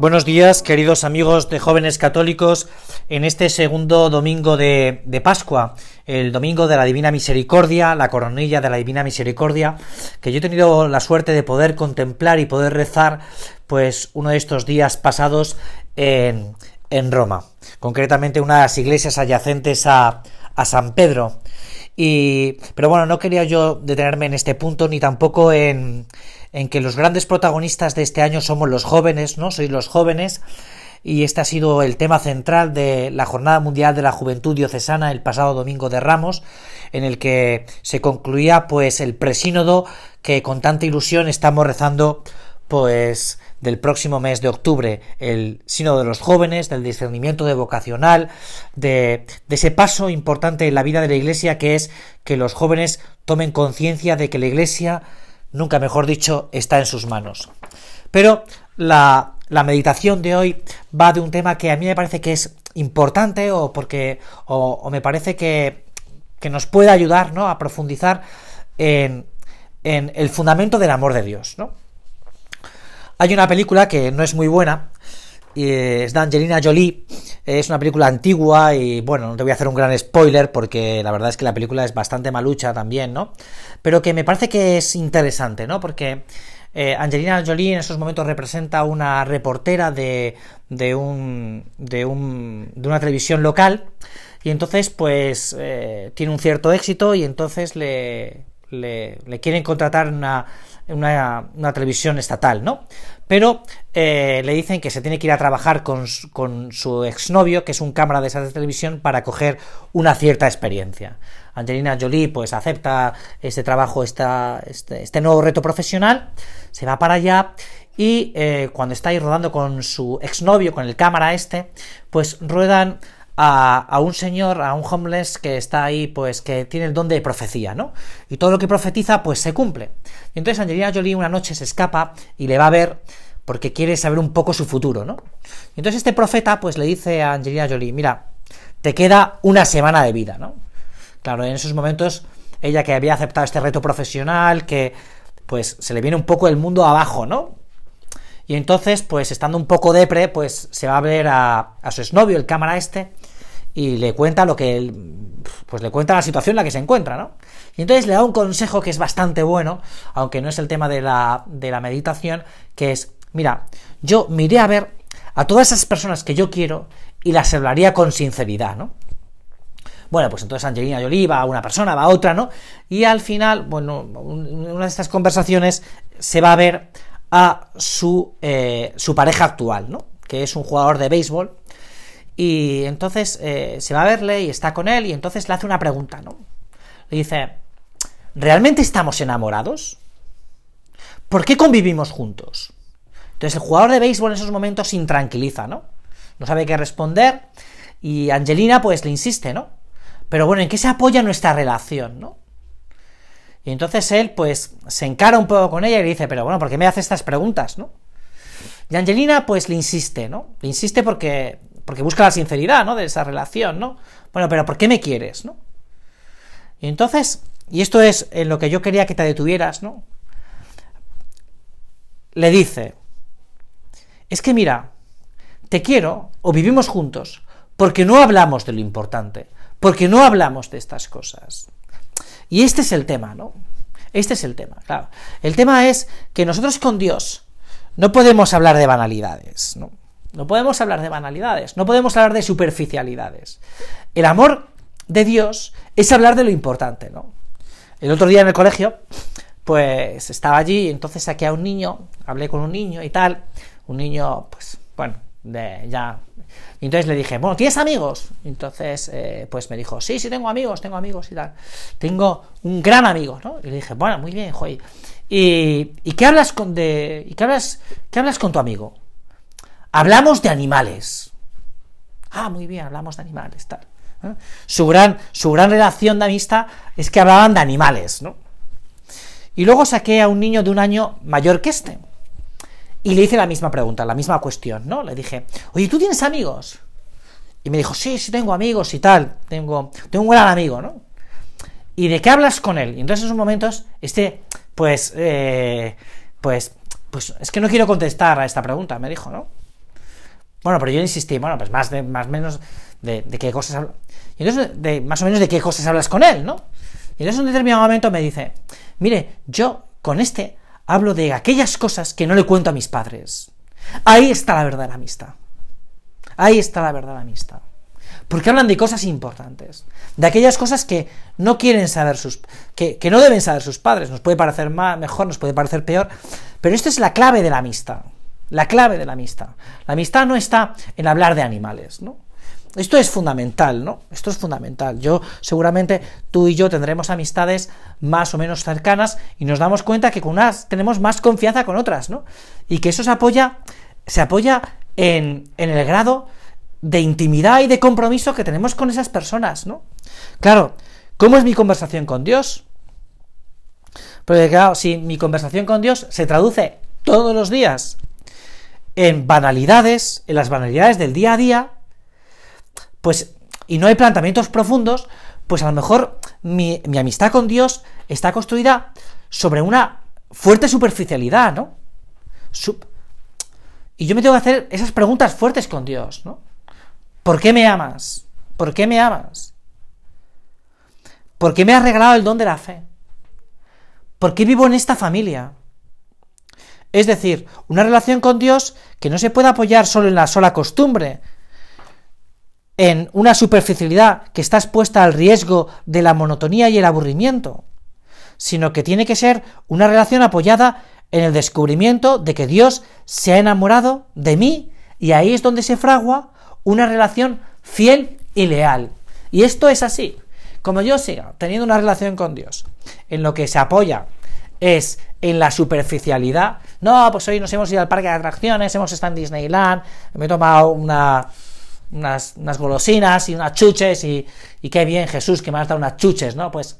Buenos días, queridos amigos de jóvenes católicos, en este segundo domingo de, Pascua, el domingo de la Divina Misericordia, la coronilla de la Divina Misericordia, que yo he tenido la suerte de poder contemplar y poder rezar, pues uno de estos días pasados en, en Roma, concretamente una de las iglesias adyacentes a, a San Pedro. Y, pero bueno, no quería yo detenerme en este punto ni tampoco en, en que los grandes protagonistas de este año somos los jóvenes, ¿no? Sois los jóvenes. Y este ha sido el tema central de la Jornada Mundial de la Juventud Diocesana el pasado domingo de Ramos, en el que se concluía pues el presínodo que con tanta ilusión estamos rezando pues del próximo mes de octubre, el sínodo de los jóvenes, del discernimiento de vocacional, de, de ese paso importante en la vida de la Iglesia que es que los jóvenes tomen conciencia de que la Iglesia nunca mejor dicho, está en sus manos. Pero la, meditación de hoy va de un tema que a mí me parece que es importante o porque o, me parece que, que, nos puede ayudar ¿no? a profundizar en, en, el fundamento del amor de Dios. ¿no? Hay una película que no es muy buena, es de Angelina Jolie, es una película antigua y bueno, no te voy a hacer un gran spoiler porque la verdad es que la película es bastante malucha también, ¿no? Pero que me parece que es interesante, ¿no? Porque eh, Angelina Jolie en esos momentos representa una reportera de, de, un, de, un, de una televisión local y entonces pues eh, tiene un cierto éxito y entonces le, le, le quieren contratar una una, una televisión estatal, ¿no? Pero eh, le dicen que se tiene que ir a trabajar con, con su exnovio, que es un cámara de esa televisión, para coger una cierta experiencia. Angelina Jolie pues acepta este trabajo, esta, este, este nuevo reto profesional, se va para allá y eh, cuando está ahí rodando con su exnovio, con el cámara este, pues ruedan a, un señor, a un homeless que está ahí, pues que tiene el don de profecía, ¿no? Y todo lo que profetiza, pues se cumple. Y entonces Angelina Jolie una noche se escapa y le va a ver porque quiere saber un poco su futuro, ¿no? Y entonces este profeta, pues le dice a Angelina Jolie, mira, te queda una semana de vida, ¿no? Claro, en esos momentos, ella que había aceptado este reto profesional, que pues se le viene un poco el mundo abajo, ¿no? Y entonces, pues estando un poco depre, pues se va a ver a, a su exnovio, el cámara este, y le cuenta lo que él, pues le cuenta la situación en la que se encuentra, ¿no? Y entonces le da un consejo que es bastante bueno, aunque no es el tema de la, de la meditación, que es, mira, yo miré a ver a todas esas personas que yo quiero y las hablaría con sinceridad, ¿no? Bueno, pues entonces Angelina Jolie va a una persona, va a otra, ¿no? Y al final, bueno, una de estas conversaciones se va a ver a su, eh, su pareja actual, ¿no? Que es un jugador de béisbol y entonces eh, se va a verle y está con él y entonces le hace una pregunta, ¿no? Le dice, ¿realmente estamos enamorados? ¿Por qué convivimos juntos? Entonces el jugador de béisbol en esos momentos se intranquiliza, ¿no? No sabe qué responder y Angelina pues le insiste, ¿no? Pero bueno, ¿en qué se apoya nuestra relación, ¿no? Y entonces él pues se encara un poco con ella y le dice, pero bueno, ¿por qué me hace estas preguntas, ¿no? Y Angelina pues le insiste, ¿no? Le insiste porque porque busca la sinceridad, ¿no? De esa relación, ¿no? Bueno, pero ¿por qué me quieres, no? Y entonces, y esto es en lo que yo quería que te detuvieras, ¿no? Le dice, es que mira, te quiero o vivimos juntos porque no hablamos de lo importante, porque no hablamos de estas cosas. Y este es el tema, ¿no? Este es el tema, claro. El tema es que nosotros con Dios no podemos hablar de banalidades, ¿no? No podemos hablar de banalidades, no podemos hablar de superficialidades. El amor de Dios es hablar de lo importante, ¿no? El otro día en el colegio, pues estaba allí y entonces saqué a un niño, hablé con un niño y tal, un niño, pues, bueno, de ya... Y entonces le dije, bueno, ¿tienes amigos? Y entonces, eh, pues me dijo, sí, sí, tengo amigos, tengo amigos y tal. Tengo un gran amigo, ¿no? Y le dije, bueno, muy bien, joy. ¿Y, ¿y qué hablas con de... ¿Y qué hablas, qué hablas con tu amigo? Hablamos de animales. Ah, muy bien, hablamos de animales, tal. Su, gran, su gran relación de amistad es que hablaban de animales, ¿no? Y luego saqué a un niño de un año mayor que este. Y le hice la misma pregunta, la misma cuestión, ¿no? Le dije, oye, ¿tú tienes amigos? Y me dijo, sí, sí tengo amigos y tal. Tengo, tengo un gran amigo, ¿no? ¿Y de qué hablas con él? Y entonces en esos momentos, este, pues, eh, pues, pues, es que no quiero contestar a esta pregunta, me dijo, ¿no? Bueno, pero yo insistí, bueno, pues más de, más menos de, qué cosas. Y entonces, de, más o menos de qué cosas hablas con él, ¿no? Y entonces en un determinado momento me dice, mire, yo con este hablo de aquellas cosas que no le cuento a mis padres. Ahí está la verdadera amistad. Ahí está la verdadera amistad. Porque hablan de cosas importantes, de aquellas cosas que no quieren saber sus, que, que no deben saber sus padres. Nos puede parecer más, mejor, nos puede parecer peor, pero esto es la clave de la amistad. La clave de la amistad. La amistad no está en hablar de animales, ¿no? Esto es fundamental, ¿no? Esto es fundamental. Yo, seguramente, tú y yo tendremos amistades más o menos cercanas y nos damos cuenta que con unas tenemos más confianza con otras, ¿no? Y que eso se apoya, se apoya en, en el grado de intimidad y de compromiso que tenemos con esas personas, ¿no? Claro, ¿cómo es mi conversación con Dios? Porque claro, si mi conversación con Dios se traduce todos los días en banalidades, en las banalidades del día a día, pues, y no hay planteamientos profundos, pues a lo mejor mi, amistad con Dios está construida sobre una fuerte superficialidad, ¿no? y yo me tengo que hacer esas preguntas fuertes con Dios, ¿no? ¿Por qué me amas? ¿Por qué me amas? ¿Por qué me has regalado el don de la fe? ¿Por qué vivo en esta familia? Es decir, una relación con Dios que no se puede apoyar solo en la sola costumbre, en una superficialidad que está expuesta al riesgo de la monotonía y el aburrimiento, sino que tiene que ser una relación apoyada en el descubrimiento de que Dios se ha enamorado de mí y ahí es donde se fragua una relación fiel y leal. Y esto es así. Como yo siga teniendo una relación con Dios, en lo que se apoya es en la superficialidad. No, pues hoy nos hemos ido al parque de atracciones, hemos estado en Disneyland, me he tomado una, unas, golosinas y unas chuches y, y, qué bien Jesús que me has dado unas chuches, ¿no? Pues,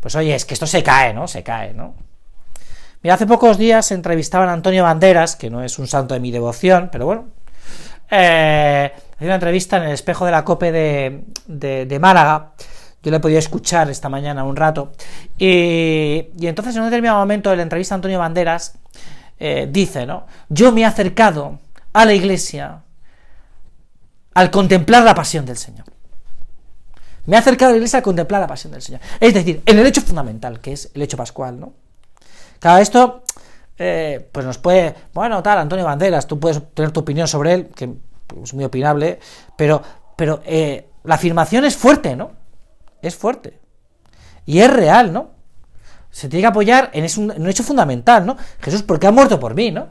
pues oye, es que esto se cae, ¿no? Se cae, ¿no? Mira, hace pocos días entrevistaban a Antonio Banderas, que no es un santo de mi devoción, pero bueno, eh, una entrevista en el espejo de la COPE de, de Málaga, yo le he podido escuchar esta mañana un rato. Y, entonces en un determinado momento de la entrevista Antonio Banderas eh, dice, ¿no? Yo me he acercado a la iglesia al contemplar la pasión del Señor. Me he acercado a la iglesia al contemplar la pasión del Señor. Es decir, en el hecho fundamental, que es el hecho pascual, ¿no? Cada esto, eh, pues nos puede, bueno, tal, Antonio Banderas, tú puedes tener tu opinión sobre él, que es muy opinable, pero, pero eh, la afirmación es fuerte, ¿no? es fuerte. Y es real, ¿no? Se tiene que apoyar en, un, hecho fundamental, ¿no? Jesús, ¿por qué ha muerto por mí, ¿no?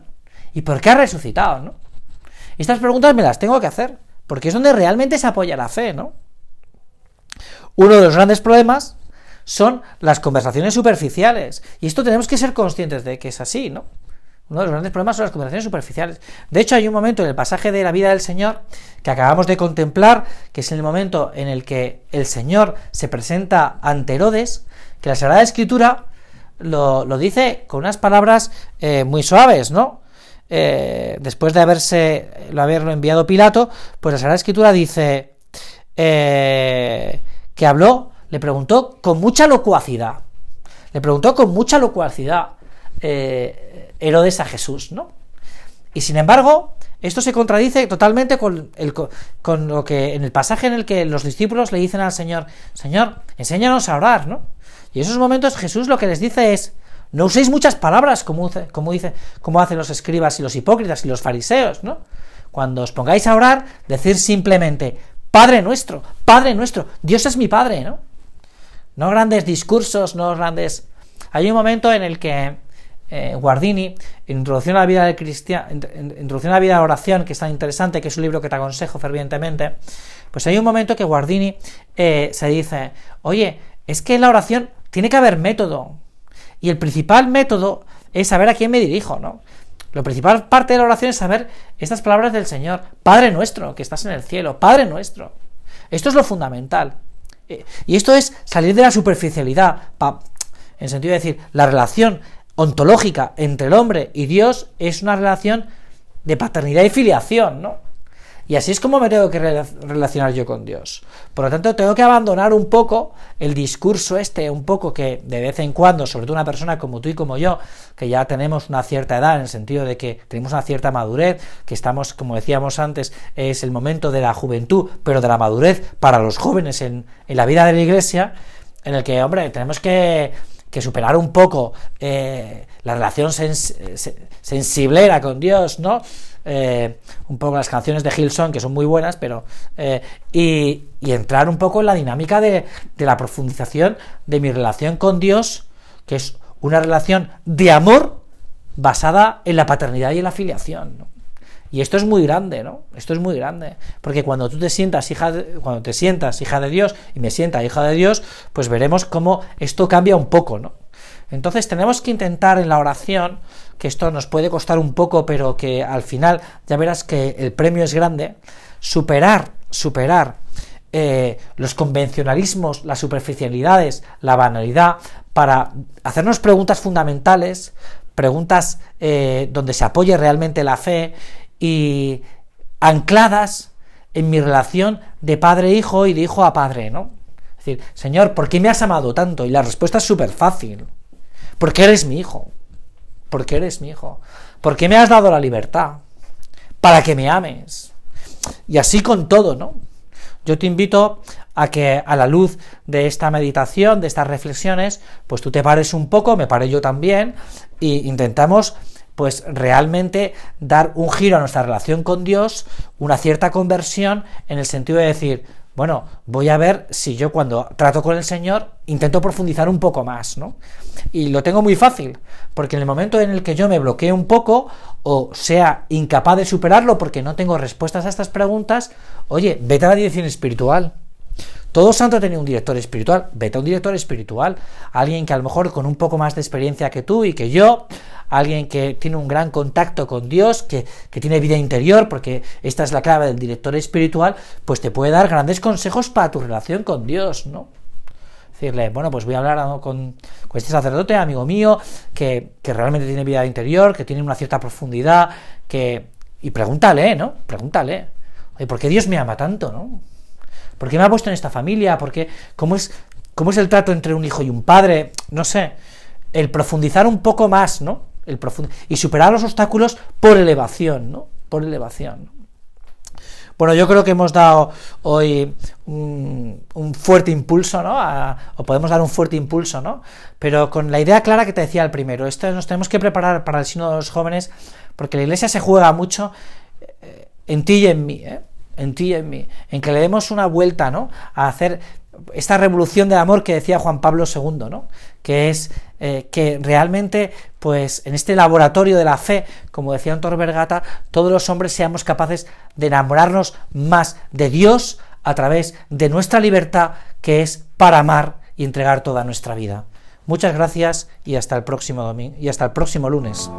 ¿Y por qué ha resucitado, ¿no? Estas preguntas me las tengo que hacer, porque es donde realmente se apoya la fe, ¿no? Uno de los grandes problemas son las conversaciones superficiales. Y esto tenemos que ser conscientes de que es así, ¿no? Uno de los grandes problemas son las conversaciones superficiales. De hecho, hay un momento en el pasaje de la vida del Señor que acabamos de contemplar, que es el momento en el que el Señor se presenta ante Herodes, que la Sagrada Escritura lo, dice con unas palabras eh, muy suaves, ¿no? Eh, después de haberse lo haberlo enviado Pilato, pues la Sagrada Escritura dice eh, que habló, le preguntó con mucha locuacidad. Le preguntó con mucha locuacidad. Herodes a Jesús, ¿no? Y sin embargo, esto se contradice totalmente con, con lo que en el pasaje en el que los discípulos le dicen al Señor, Señor, enséñanos a orar, ¿no? Y en esos momentos Jesús lo que les dice es, no uséis muchas palabras como, como, dice, como hacen los escribas y los hipócritas y los fariseos, ¿no? Cuando os pongáis a orar, decir simplemente, Padre nuestro, Padre nuestro, Dios es mi Padre, ¿no? No grandes discursos, no grandes... Hay un momento en el que eh, Guardini, Introducción la vida de cristiano, Introducción a la vida de oración, que es tan interesante, que es un libro que te aconsejo fervientemente, pues hay un momento que Guardini eh, se dice, oye, es que en la oración tiene que haber método, y el principal método es saber a quién me dirijo, ¿no? La principal parte de la oración es saber estas palabras del Señor, Padre nuestro, que estás en el cielo, Padre nuestro. Esto es lo fundamental. Eh, y esto es salir de la superficialidad, en el sentido de decir, la relación ontológica entre el hombre y Dios es una relación de paternidad y filiación, ¿no? Y así es como me tengo que relacionar yo con Dios. Por lo tanto, tengo que abandonar un poco el discurso este, un poco que de vez en cuando, sobre todo una persona como tú y como yo, que ya tenemos una cierta edad, en el sentido de que tenemos una cierta madurez, que estamos, como decíamos antes, es el momento de la juventud, pero de la madurez para los jóvenes en, la vida de la iglesia, en el que, hombre, tenemos que, superar un poco eh, la relación sensiblera con Dios, ¿no? Eh, un poco las canciones de Hilson, que son muy buenas, pero. Eh, y, entrar un poco en la dinámica de, la profundización de mi relación con Dios, que es una relación de amor basada en la paternidad y en la filiación. Y esto es muy grande, ¿no? Esto es muy grande. Porque cuando tú te sientas hija de, cuando te sientas hija de Dios y me sienta hija de Dios, pues veremos cómo esto cambia un poco, ¿no? Entonces tenemos que intentar en la oración, que esto nos puede costar un poco, pero que al final ya verás que el premio es grande, superar, superar eh, los convencionalismos, las superficialidades, la banalidad, para hacernos preguntas fundamentales, preguntas eh, donde se apoye realmente la fe y ancladas en mi relación de padre-hijo y de hijo a padre, ¿no? Es decir, Señor, ¿por qué me has amado tanto? Y la respuesta es súper fácil. Porque eres mi hijo. Porque eres mi hijo. Porque me has dado la libertad. Para que me ames. Y así con todo, ¿no? Yo te invito a que a la luz de esta meditación, de estas reflexiones, pues tú te pares un poco, me pare yo también, e intentamos pues realmente dar un giro a nuestra relación con Dios, una cierta conversión en el sentido de decir, bueno, voy a ver si yo cuando trato con el Señor intento profundizar un poco más, ¿no? Y lo tengo muy fácil, porque en el momento en el que yo me bloqueo un poco o sea incapaz de superarlo porque no tengo respuestas a estas preguntas, oye, vete a la dirección espiritual. Todo santo tiene un director espiritual, vete a un director espiritual, alguien que a lo mejor con un poco más de experiencia que tú y que yo, alguien que tiene un gran contacto con Dios, que, tiene vida interior, porque esta es la clave del director espiritual, pues te puede dar grandes consejos para tu relación con Dios, ¿no? Decirle, bueno, pues voy a hablar con, este sacerdote, amigo mío, que, que realmente tiene vida interior, que tiene una cierta profundidad, que... Y pregúntale, ¿no? Pregúntale. ¿por qué Dios me ama tanto, no? ¿Por qué me ha puesto en esta familia? ¿Por qué? ¿Cómo es, cómo es el trato entre un hijo y un padre? No sé. El profundizar un poco más, ¿no? El y superar los obstáculos por elevación, ¿no? Por elevación. Bueno, yo creo que hemos dado hoy un, fuerte impulso, ¿no? o podemos dar un fuerte impulso, ¿no? Pero con la idea clara que te decía al primero, esto nos tenemos que preparar para el signo de los jóvenes, porque la iglesia se juega mucho eh, en ti y en mí, ¿eh? En ti y en mí, en que le demos una vuelta, ¿no? A hacer esta revolución del amor que decía Juan Pablo II, ¿no? Que es eh, que realmente, pues, en este laboratorio de la fe, como decía Antonio Vergata, todos los hombres seamos capaces de enamorarnos más de Dios a través de nuestra libertad, que es para amar y entregar toda nuestra vida. Muchas gracias y hasta el próximo domingo y hasta el próximo lunes.